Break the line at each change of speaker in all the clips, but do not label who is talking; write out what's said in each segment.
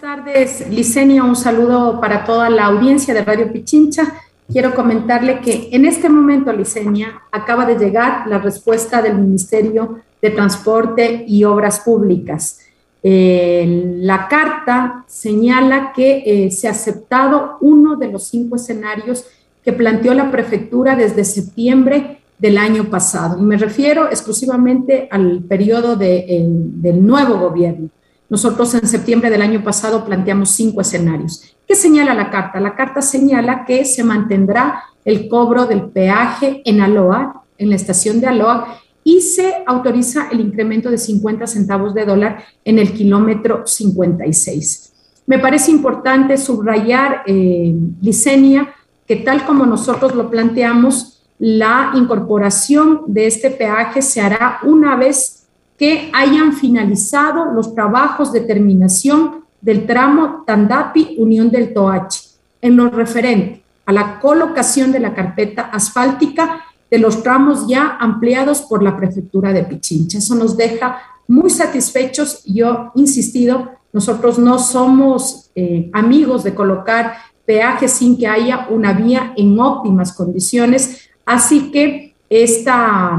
tardes, Licenia. Un saludo para toda la audiencia de Radio Pichincha. Quiero comentarle que en este momento, Licenia, acaba de llegar la respuesta del Ministerio de Transporte y Obras Públicas. Eh, la carta señala que eh, se ha aceptado uno de los cinco escenarios que planteó la prefectura desde septiembre del año pasado. Y me refiero exclusivamente al periodo eh, del nuevo gobierno. Nosotros en septiembre del año pasado planteamos cinco escenarios. ¿Qué señala la carta? La carta señala que se mantendrá el cobro del peaje en Aloa, en la estación de Aloa, y se autoriza el incremento de 50 centavos de dólar en el kilómetro 56. Me parece importante subrayar, eh, Licenia, que tal como nosotros lo planteamos, la incorporación de este peaje se hará una vez que hayan finalizado los trabajos de terminación del tramo Tandapi Unión del Toachi en lo referente a la colocación de la carpeta asfáltica de los tramos ya ampliados por la prefectura de Pichincha. Eso nos deja muy satisfechos. Yo insistido, nosotros no somos eh, amigos de colocar peajes sin que haya una vía en óptimas condiciones. Así que esta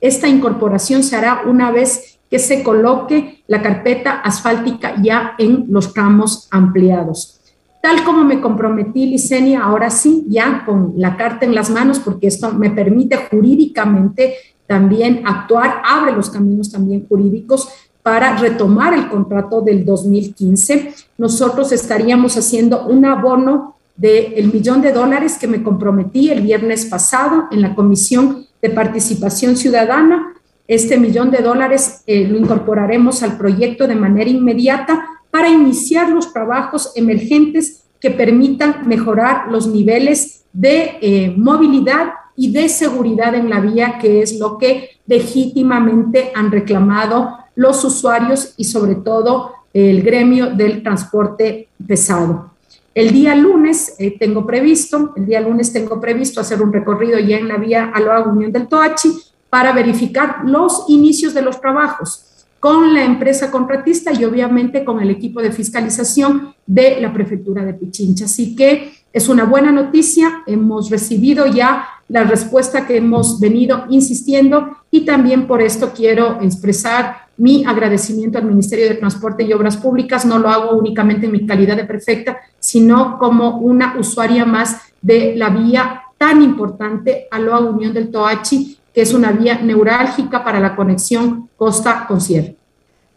esta incorporación se hará una vez que se coloque la carpeta asfáltica ya en los tramos ampliados. Tal como me comprometí, Licenia, ahora sí, ya con la carta en las manos, porque esto me permite jurídicamente también actuar, abre los caminos también jurídicos para retomar el contrato del 2015. Nosotros estaríamos haciendo un abono del millón de dólares que me comprometí el viernes pasado en la Comisión de participación ciudadana. Este millón de dólares eh, lo incorporaremos al proyecto de manera inmediata para iniciar los trabajos emergentes que permitan mejorar los niveles de eh, movilidad y de seguridad en la vía, que es lo que legítimamente han reclamado los usuarios y sobre todo el gremio del transporte pesado. El día lunes eh, tengo previsto, el día lunes tengo previsto hacer un recorrido ya en la vía Aloha Unión del Toachi para verificar los inicios de los trabajos con la empresa contratista y obviamente con el equipo de fiscalización de la prefectura de Pichincha. Así que es una buena noticia, hemos recibido ya la respuesta que hemos venido insistiendo y también por esto quiero expresar mi agradecimiento al Ministerio de Transporte y Obras Públicas. No lo hago únicamente en mi calidad de perfecta, sino como una usuaria más de la vía tan importante a Unión del Toachi, que es una vía neurálgica para la conexión costa con sierra.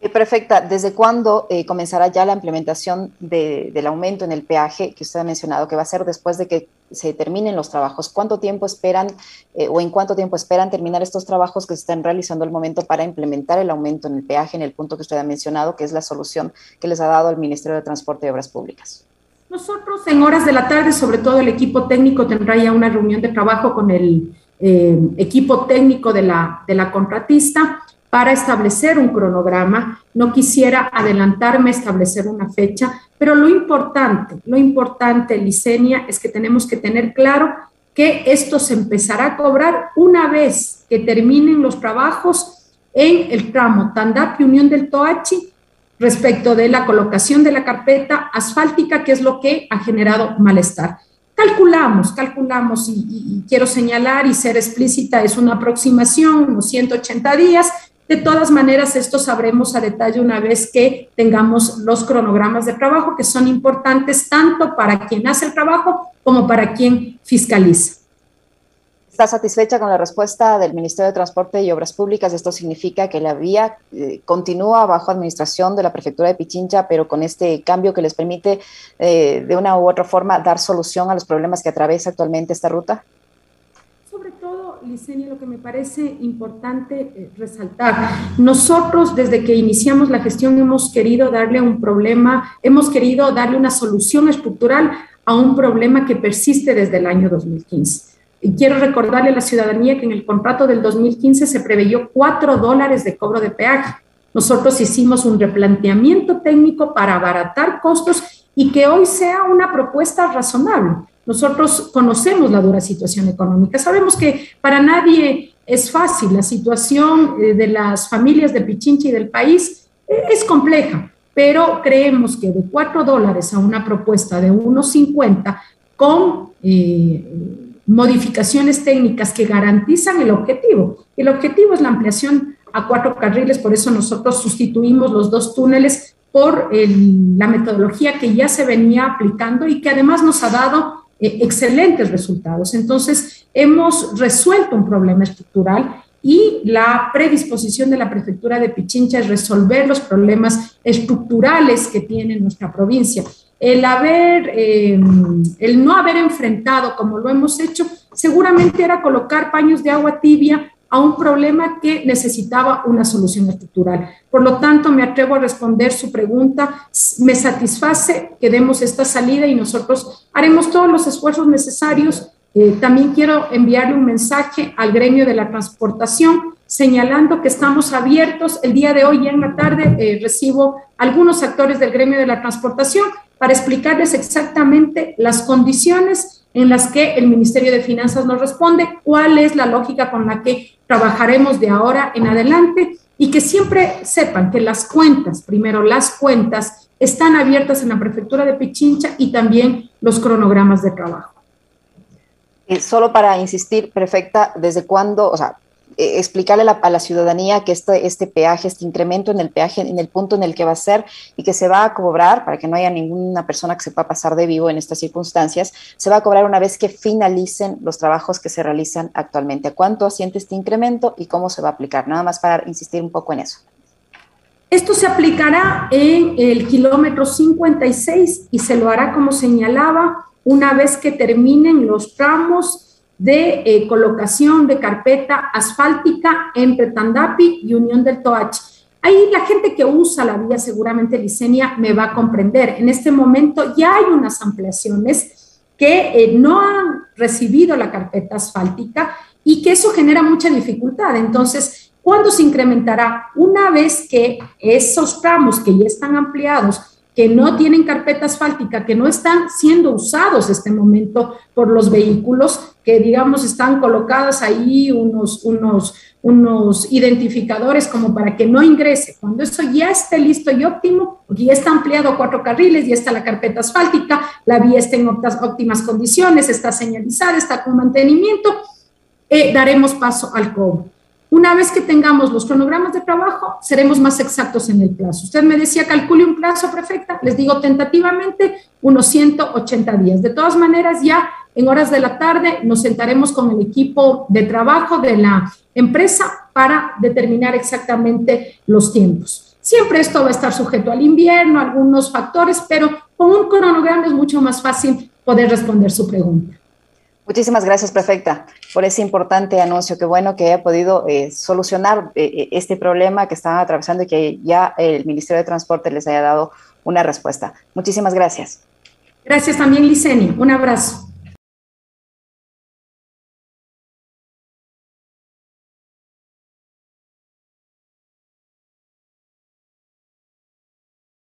Eh, perfecta. ¿Desde cuándo eh, comenzará ya la implementación del aumento en el peaje que usted ha mencionado, que va a ser después de que se terminen los trabajos? ¿Cuánto tiempo esperan eh, o en cuánto tiempo esperan terminar estos trabajos que se están realizando al momento para implementar el aumento en el peaje en el punto que usted ha mencionado, que es la solución que les ha dado el Ministerio de Transporte y Obras Públicas?
Nosotros en horas de la tarde, sobre todo el equipo técnico, tendrá ya una reunión de trabajo con el equipo técnico de la, de la contratista para establecer un cronograma. No quisiera adelantarme a establecer una fecha, pero lo importante, lo importante, Licenia, es que tenemos que tener claro que esto se empezará a cobrar una vez que terminen los trabajos en el tramo Tandapi Unión del Toachi respecto de la colocación de la carpeta asfáltica, que es lo que ha generado malestar. Calculamos, calculamos, y, y quiero señalar y ser explícita, es una aproximación, unos 180 días, de todas maneras, esto sabremos a detalle una vez que tengamos los cronogramas de trabajo, que son importantes tanto para quien hace el trabajo como para quien fiscaliza.
¿Está satisfecha con la respuesta del Ministerio de Transporte y Obras Públicas? Esto significa que la vía eh, continúa bajo administración de la Prefectura de Pichincha, pero con este cambio que les permite eh, de una u otra forma dar solución a los problemas que atraviesa actualmente esta ruta.
Licenia, lo que me parece importante eh, resaltar, nosotros desde que iniciamos la gestión hemos querido darle un problema, hemos querido darle una solución estructural a un problema que persiste desde el año 2015. Y quiero recordarle a la ciudadanía que en el contrato del 2015 se preveyó cuatro dólares de cobro de peaje. Nosotros hicimos un replanteamiento técnico para abaratar costos y que hoy sea una propuesta razonable. Nosotros conocemos la dura situación económica, sabemos que para nadie es fácil, la situación eh, de las familias de Pichincha y del país eh, es compleja, pero creemos que de 4 dólares a una propuesta de 1,50 con eh, modificaciones técnicas que garantizan el objetivo. El objetivo es la ampliación a cuatro carriles, por eso nosotros sustituimos los dos túneles por la metodología que ya se venía aplicando y que además nos ha dado eh, excelentes resultados. Entonces, hemos resuelto un problema estructural y la predisposición de la prefectura de Pichincha es resolver los problemas estructurales que tiene nuestra provincia. El haber, eh, el no haber enfrentado como lo hemos hecho, seguramente era colocar paños de agua tibia a un problema que necesitaba una solución estructural. Por lo tanto, me atrevo a responder su pregunta. Me satisface que demos esta salida y nosotros haremos todos los esfuerzos necesarios eh, también quiero enviarle un mensaje al gremio de la transportación señalando que estamos abiertos. El día de hoy, ya en la tarde, eh, recibo algunos actores del gremio de la transportación para explicarles exactamente las condiciones en las que el Ministerio de Finanzas nos responde, cuál es la lógica con la que trabajaremos de ahora en adelante y que siempre sepan que las cuentas, primero las cuentas, están abiertas en la prefectura de Pichincha y también los cronogramas de trabajo.
Eh, solo para insistir, perfecta, ¿desde cuándo, o sea, explicarle a la, ciudadanía que este, este peaje, este incremento en el peaje, en el punto en el que va a ser y que se va a cobrar, para que no haya ninguna persona que se pueda pasar de vivo en estas circunstancias, se va a cobrar una vez que finalicen los trabajos que se realizan actualmente. ¿A cuánto asciende este incremento y cómo se va a aplicar? Nada más para insistir un poco en eso.
Esto se aplicará en el kilómetro 56 y se lo hará como señalaba una vez que terminen los tramos de eh, colocación de carpeta asfáltica entre Tandapi y Unión del Toachi. Ahí la gente que usa la vía, seguramente Licenia, me va a comprender. En este momento ya hay unas ampliaciones que eh, no han recibido la carpeta asfáltica y que eso genera mucha dificultad. Entonces, ¿cuándo se incrementará? Una vez que esos tramos que ya están ampliados que no tienen carpeta asfáltica, que no están siendo usados este momento por los vehículos, que digamos están colocados ahí unos, unos, unos identificadores como para que no ingrese. Cuando eso ya esté listo y óptimo, ya está ampliado a cuatro carriles, ya está la carpeta asfáltica, la vía está en óptimas condiciones, está señalizada, está con mantenimiento, eh, daremos paso al cobro. Una vez que tengamos los cronogramas de trabajo, seremos más exactos en el plazo. Usted me decía, calcule un plazo, perfecta. Les digo tentativamente unos 180 días. De todas maneras, ya en horas de la tarde nos sentaremos con el equipo de trabajo de la empresa para determinar exactamente los tiempos. Siempre esto va a estar sujeto al invierno, algunos factores, pero con un cronograma es mucho más fácil poder responder su pregunta.
Muchísimas gracias, prefecta, por ese importante anuncio. Qué bueno que haya podido eh, solucionar eh, eh, este problema que estaban atravesando y que ya el Ministerio de Transporte les haya dado una respuesta. Muchísimas gracias.
Gracias también, Liceni. Un abrazo.